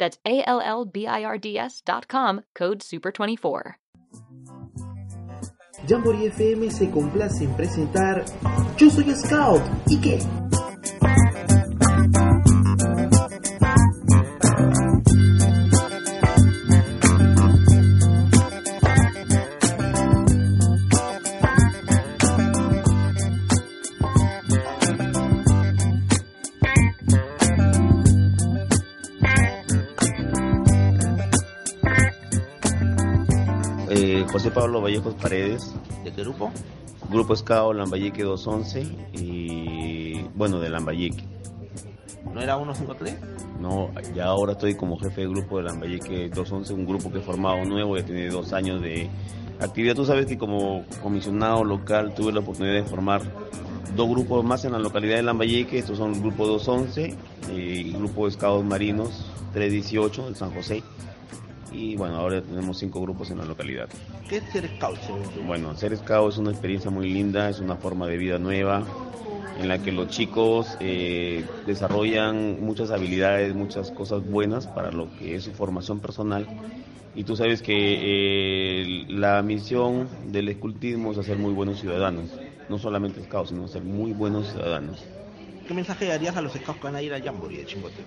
That's A L L B I R D S dot com, code SUPER24. Jamboree FM se complace en presentar Yo soy Scout y qué. Pablo Vallejos Paredes, ¿De qué grupo? Grupo Escao Lambayeque 211 y bueno, de Lambayeque. ¿No era 153? No, ya ahora estoy como jefe de grupo de Lambayeque 211, un grupo que he formado nuevo, ya tiene dos años de actividad. Tú sabes que como comisionado local tuve la oportunidad de formar dos grupos más en la localidad de Lambayeque, estos son el grupo 211 y el grupo de Escados Marinos 318 de San José. Y bueno, ahora tenemos cinco grupos en la localidad. ¿Qué es ser scout? Bueno, ser scout es una experiencia muy linda, es una forma de vida nueva en la que los chicos eh, desarrollan muchas habilidades, muchas cosas buenas para lo que es su formación personal. Y tú sabes que eh, la misión del escultismo es hacer muy buenos ciudadanos, no solamente scouts, sino ser muy buenos ciudadanos. ¿Qué mensaje darías a los scouts que van a ir a Jamboree de Chimbote?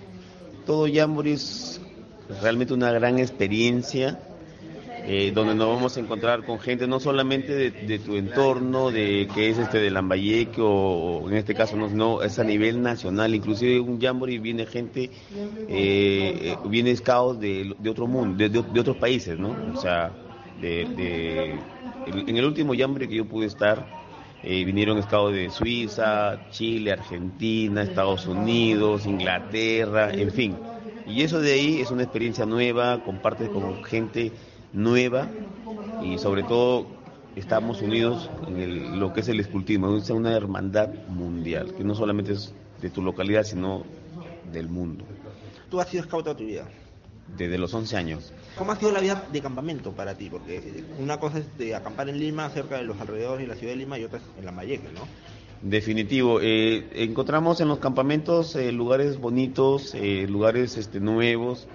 Todo Jamboree es realmente una gran experiencia eh, donde nos vamos a encontrar con gente no solamente de, tu entorno, de que es este de Lambayeque o, en este caso no, es a nivel nacional, inclusive un jamboree viene gente, eh, eh, viene scouts de, de otro mundo, de, de- otros países, ¿no? O sea, de- en el último jamboree que yo pude estar, eh, vinieron scouts de Suiza, Chile, Argentina, Estados Unidos, Inglaterra, en fin. Y eso de ahí es una experiencia nueva, compartes con gente nueva y sobre todo estamos unidos en el- lo que es el escultismo, es una hermandad mundial, que no solamente es de tu localidad, sino del mundo, Tú has sido scout toda tu vida. desde los 11 años. ¿Cómo ha sido la vida de campamento para ti? Porque una cosa es de acampar en Lima, cerca de los alrededores de la ciudad de Lima, y otra es en Lambayeque, ¿no? Definitivo. Eh, encontramos en los campamentos eh, lugares bonitos, eh, lugares este, nuevos.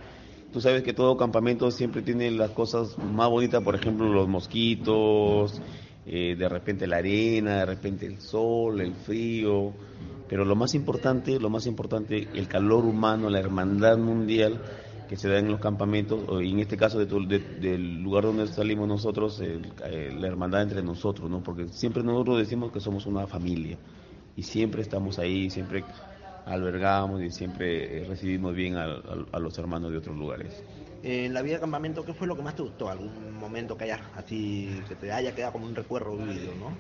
Tú sabes que todo campamento siempre tiene las cosas más bonitas, por ejemplo, los mosquitos, eh, de repente la arena, de repente el sol, el frío. Pero lo más importante, lo más importante, el calor humano, la hermandad mundial que se da en los campamentos, o en este caso de tu- de- del lugar donde salimos nosotros, el- eh, la hermandad entre nosotros, ¿no? Porque siempre nosotros decimos que somos una familia y siempre estamos ahí, siempre albergamos y siempre eh, recibimos bien a, a- a los hermanos de otros lugares. Eh, En la vida de campamento, ¿qué fue lo que más te gustó? ¿Algún momento que haya así, que te haya quedado como un recuerdo vivido, no?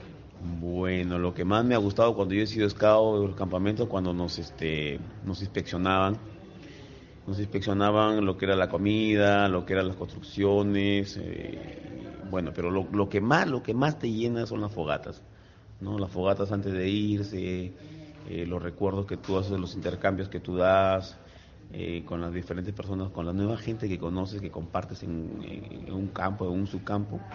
Bueno, lo que más me ha gustado cuando yo he sido scout de los campamentos, cuando nos, este, nos inspeccionaban, nos inspeccionaban lo que era la comida, lo que eran las construcciones, eh, bueno, pero lo, que más, lo que más te llena son las fogatas, ¿no? Las fogatas antes de irse, eh, los recuerdos que tú haces, los intercambios que tú das eh, con las diferentes personas, con la nueva gente que conoces, que compartes en, en- un campo, en un subcampo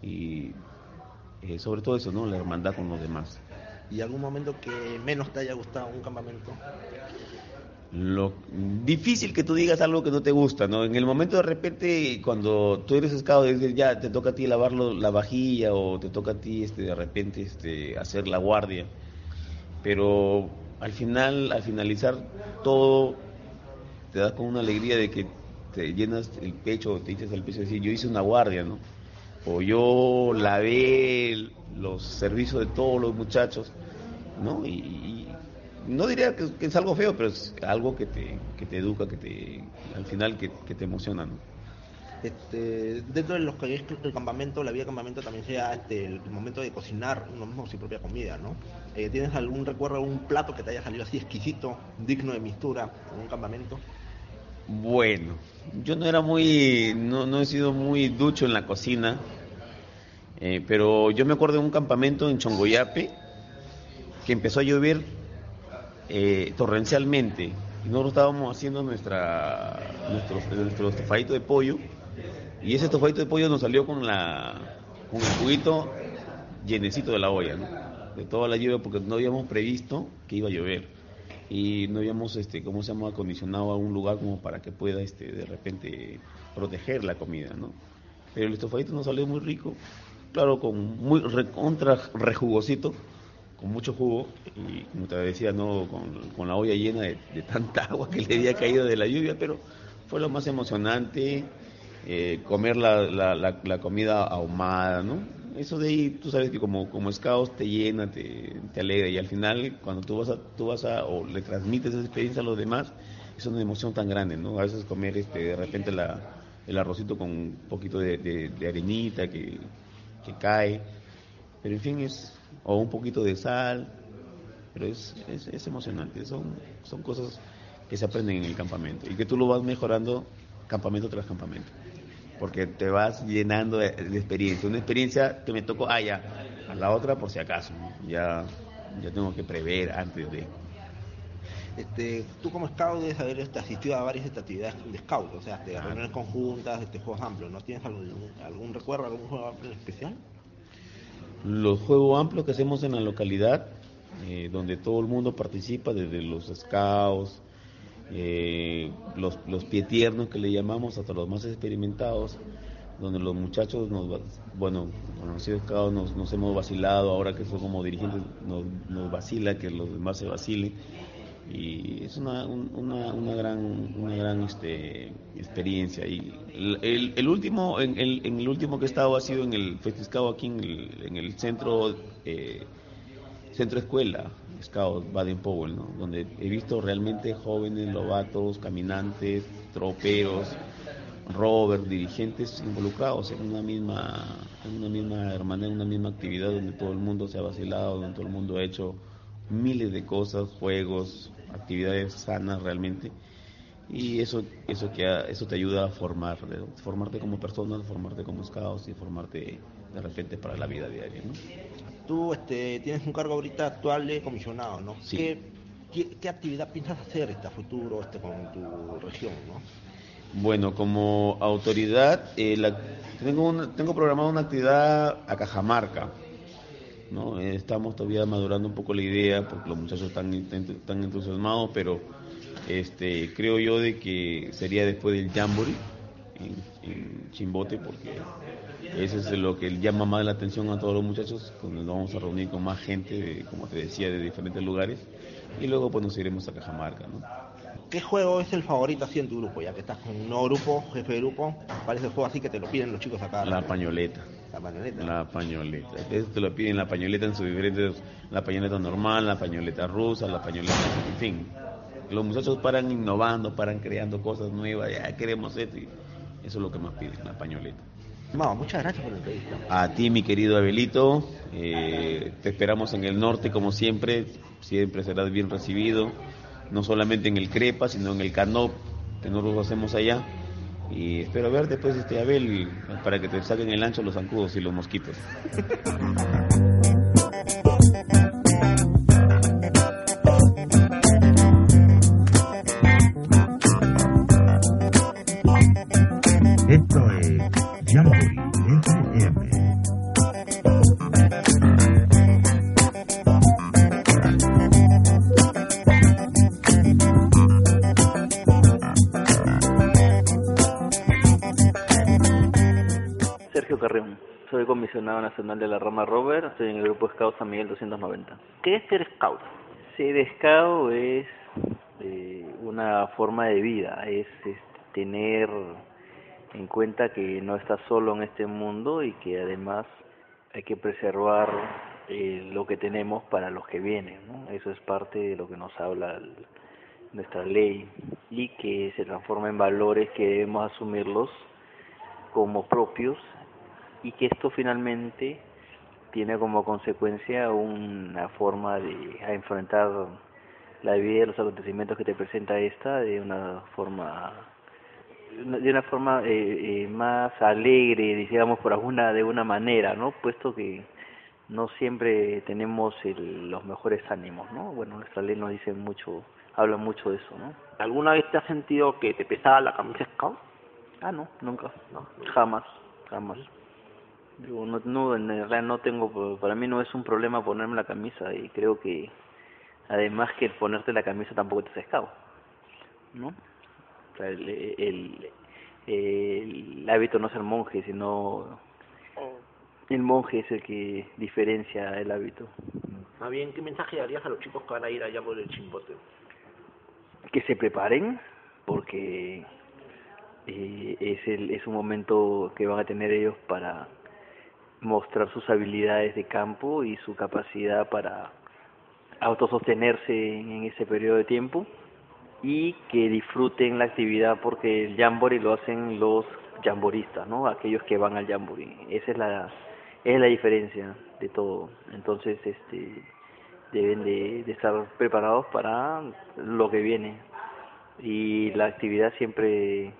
y sobre todo eso, ¿no? La hermandad con los demás. ¿Y algún momento que menos te haya gustado un campamento? Lo difícil que tú digas algo que no te gusta, ¿no? En el momento de repente, cuando tú eres scout, dices, ya te toca a ti lavar la vajilla o te toca a ti, este, de repente, este, hacer la guardia. Pero al final, al finalizar todo, te das con una alegría de que te llenas el pecho, te echas el pecho y decir, yo hice una guardia, ¿no? o yo lavé los servicios de todos los muchachos, ¿no? Y, no diría que, es algo feo, pero es algo que te, que te educa, que te, al final que, que te emociona, ¿no? Este, dentro de los que es el campamento, la vida de campamento también sea este, el momento de cocinar uno mismo su propia comida, ¿no? Eh, ¿Tienes algún recuerdo, algún plato que te haya salido así exquisito, digno de mistura en un campamento? Bueno, yo no era muy, no, no he sido muy ducho en la cocina, eh, pero yo me acuerdo de un campamento en Chongoyape que empezó a llover eh, torrencialmente y nosotros estábamos haciendo nuestra, nuestro, estofadito de pollo y ese estofadito de pollo nos salió con la con el juguito llenecito de la olla. De toda la lluvia porque no habíamos previsto que iba a llover y no habíamos este cómo se llama acondicionado a un lugar como para que pueda este de repente proteger la comida, ¿no? Pero el estofadito nos salió muy rico, claro, con muy recontra rejugosito, con mucho jugo y como te decía, no con, la olla llena de, de tanta agua que le había caído de la lluvia, pero fue lo más emocionante eh, comer la, la, la, comida ahumada, ¿no? Eso de ahí, tú sabes que como, como te llena, te, te alegra y al final cuando tú vas a, tú vas a, o le transmites esa experiencia a los demás, es una emoción tan grande, ¿no? A veces comer este, de repente la, el arrocito con un poquito de, de, arenita que, que, cae, pero en fin es, o un poquito de sal, pero es, es, es emocionante, son, son cosas que se aprenden en el campamento y que tú lo vas mejorando campamento tras campamento porque te vas llenando de, experiencia. Una experiencia que me tocó, ah, ya, a la otra por si acaso, ya, ya tengo que prever antes de... Este, tú como scout debes haber este, asistido a varias actividades de scout, o sea, de reuniones conjuntas, este, juegos amplios, ¿no tienes algún, recuerdo, algún juego amplio en especial? Los juegos amplios que hacemos en la localidad, eh, donde todo el mundo participa, desde los scouts, eh, los, los pie tiernos que le llamamos, hasta los más experimentados, donde los muchachos, nos, bueno, conocidos nos, nos hemos vacilado, ahora que somos como dirigentes nos, nos vacila que los demás se vacilen y es una, una, una gran una gran este, experiencia y el, el, último en el, en el último que he estado ha sido en el festiscado aquí en el, en el centro eh, centro escuela Scout Baden Powell, ¿no? donde he visto realmente jóvenes, lobatos, caminantes, troperos, rovers, dirigentes involucrados en una misma, en una misma hermandad, en una misma actividad donde todo el mundo se ha vacilado, donde todo el mundo ha hecho miles de cosas, juegos, actividades sanas realmente. Y eso, eso, que, eso te ayuda a formar, formarte como persona, formarte como scouts y formarte de repente para la vida diaria. ¿no? tú este, tienes un cargo ahorita actual de comisionado, ¿no? Sí. ¿Qué, actividad piensas hacer este futuro este, con tu región, no? Bueno, como autoridad, eh, tengo, tengo programada una actividad a Cajamarca. ¿No? estamos todavía madurando un poco la idea porque los muchachos están, están entusiasmados, pero este, creo yo de que sería después del Jamboree en Chimbote porque eso es lo que llama más la atención a todos los muchachos, cuando nos vamos a reunir con más gente, como te decía, de diferentes lugares, y luego pues nos iremos a Cajamarca, ¿no? ¿Qué juego es el favorito así en tu grupo? Ya que estás con un nuevo grupo, jefe de grupo, ¿cuál es el juego así que te lo piden los chicos acá? La pañoleta. La pañoleta. La pañoleta. Eso te lo piden la pañoleta en sus diferentes, la pañoleta normal, la pañoleta rusa, la pañoleta, en fin. Los muchachos paran innovando, paran creando cosas nuevas, ya queremos esto, y eso es lo que más piden, la pañoleta muchas gracias por la entrevista. A ti, mi querido Abelito, eh, te esperamos en el norte como siempre, siempre serás bien recibido, no solamente en el Crepa, sino en el Canop, que nosotros hacemos allá. Y espero ver después, este Abel, para que te saquen el ancho los zancudos y los mosquitos. nacional de la rama Rover, estoy en el grupo Scout San Miguel 290. ¿Qué es ser Scout? Ser Scout es eh, una forma de vida, es, tener en cuenta que no estás solo en este mundo y que además hay que preservar eh, lo que tenemos para los que vienen, ¿no? Eso es parte de lo que nos habla nuestra ley y que se transforma en valores que debemos asumirlos como propios y que esto finalmente tiene como consecuencia una forma de enfrentar la vida y los acontecimientos que te presenta esta de una forma de una forma eh, eh, más alegre, digamos por alguna de una manera, ¿no? Puesto que no siempre tenemos el, los mejores ánimos, ¿no? Bueno, nuestra ley nos dice mucho, habla mucho de eso, ¿no? ¿Alguna vez te has sentido que te pesaba la camisa scout? Ah, no, nunca, no, jamás, jamás. Digo, no, no, en realidad no tengo, para mí no es un problema ponerme la camisa y creo que además que el ponerte la camisa tampoco te hace scout, ¿no? O sea, el, el, el, hábito no es el monje, sino el monje es el que diferencia el hábito. Más bien, ¿qué mensaje darías a los chicos que van a ir allá por el chimbote? Que se preparen, porque eh, es, el, es un momento que van a tener ellos para mostrar sus habilidades de campo y su capacidad para autosostenerse en ese periodo de tiempo y que disfruten la actividad porque el jamboree lo hacen los jamboristas, ¿no? Aquellos que van al jamboree. Esa es la es la diferencia de todo. Entonces, este deben de, estar preparados para lo que viene. Y la actividad siempre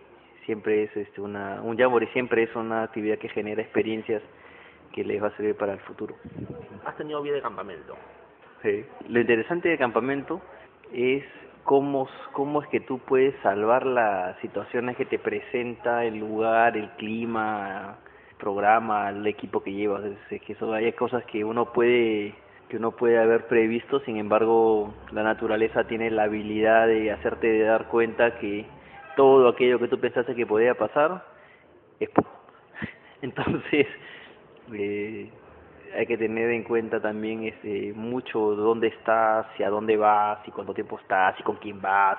siempre es este una un jamboree siempre es una actividad que genera experiencias que les va a servir para el futuro. ¿Has tenido vida de campamento? Sí. Lo interesante del campamento es cómo, cómo es que tú puedes salvar las situaciones que te presenta el lugar, el clima, el programa, el equipo que llevas. Es, que eso, hay cosas que uno puede que uno puede haber previsto, sin embargo, la naturaleza tiene la habilidad de hacerte dar cuenta que todo aquello que tú pensaste que podía pasar es entonces eh, hay que tener en cuenta también este mucho dónde estás y a dónde vas y cuánto tiempo estás y con quién vas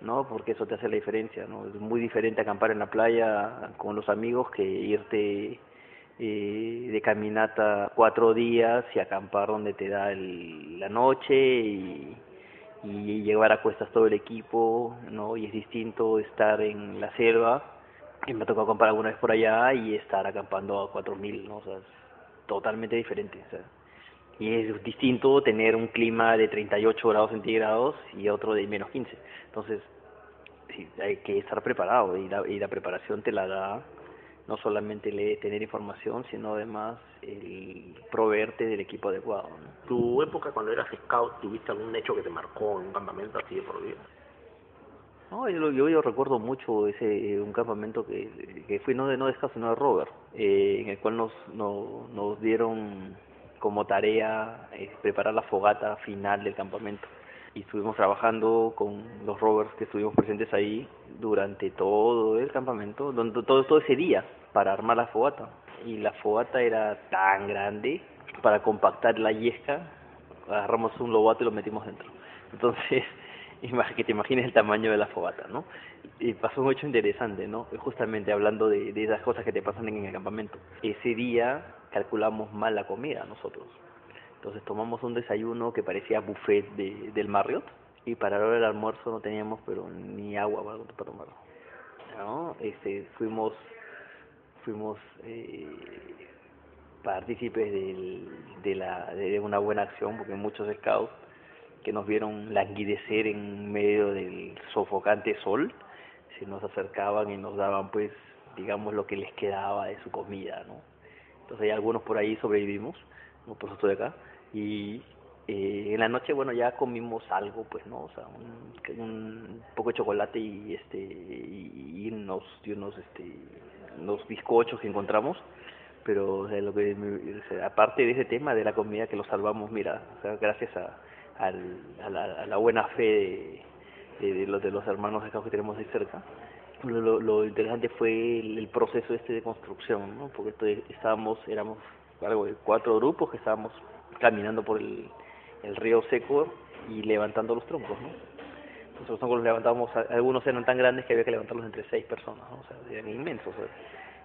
no porque eso te hace la diferencia no es muy diferente acampar en la playa con los amigos que irte eh, de caminata cuatro días y acampar donde te da el, la noche y, y llevar a cuestas todo el equipo no y es distinto estar en la selva que me tocado acampar alguna vez por allá y estar acampando a cuatro mil no o sea totalmente diferente. Y es distinto tener un clima de 38 grados centígrados y otro de menos 15. Entonces, sí, hay que estar preparado y la, y la preparación te la da no solamente tener información, sino además el proveerte del equipo adecuado. ¿no? ¿Tu época cuando eras scout, tuviste algún hecho que te marcó en un campamento así de por vida? No, yo, yo, yo, recuerdo mucho ese un campamento que, que fui no de no de sino de Robert, eh, en el cual nos, nos, nos dieron como tarea eh, preparar la fogata final del campamento. Y estuvimos trabajando con los rovers que estuvimos presentes ahí durante todo el campamento, todo, todo ese día para armar la fogata. Y la fogata era tan grande para compactar la yesca agarramos un lobato y lo metimos dentro. Entonces que te imagines el tamaño de la fogata, ¿no? Y pasó un hecho interesante, ¿no? Justamente hablando de, esas cosas que te pasan en el campamento. Ese día calculamos mal la comida nosotros. Entonces tomamos un desayuno que parecía buffet de, del Marriott y para la hora del almuerzo no teníamos pero ni agua para, para tomar. ¿No? Este, fuimos fuimos eh, partícipes del, de, la, de una buena acción porque muchos scouts que nos vieron languidecer en medio del sofocante sol, se nos acercaban y nos daban pues digamos lo que les quedaba de su comida, ¿no? Entonces hay algunos por ahí sobrevivimos, nosotros estoy acá, y eh, en la noche bueno ya comimos algo pues no o sea un, un poco de chocolate y este y, unos unos este unos bizcochos que encontramos pero o lo que aparte de ese tema de la comida que lo salvamos mira o sea, gracias a al, a, la, a la buena fe de, de, los, de los hermanos acá que tenemos ahí cerca. Lo, lo interesante fue el, el, proceso este de construcción, ¿no? porque estábamos, éramos algo de cuatro grupos que estábamos caminando por el, el río seco y levantando los troncos, ¿no? nosotros los levantábamos, algunos eran tan grandes que había que levantarlos entre seis personas, o sea, eran inmensos.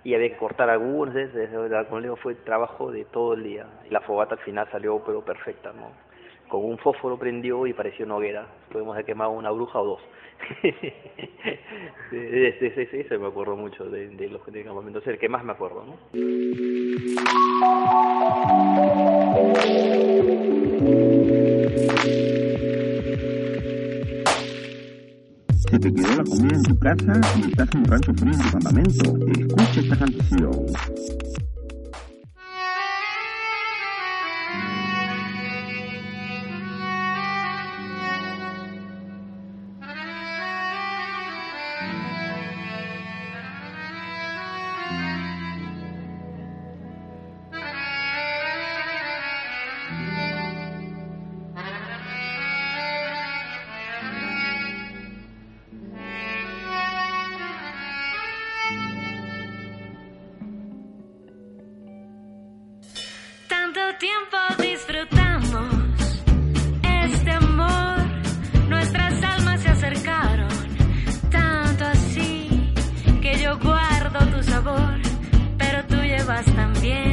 y había que cortar algunos, desde, como le digo, fue trabajo de todo el día. Y la fogata al final salió pero perfecta, ¿no? Con un fósforo prendió y pareció una hoguera. Podemos haber quemado una bruja o dos. sí, sí, sí, me acuerdo mucho de, de los de campamento, es el que más me acuerdo, ¿no? Se te quedó la comida en tu casa y estás en un rancho frío en tu campamento. Escucha esta canción. también.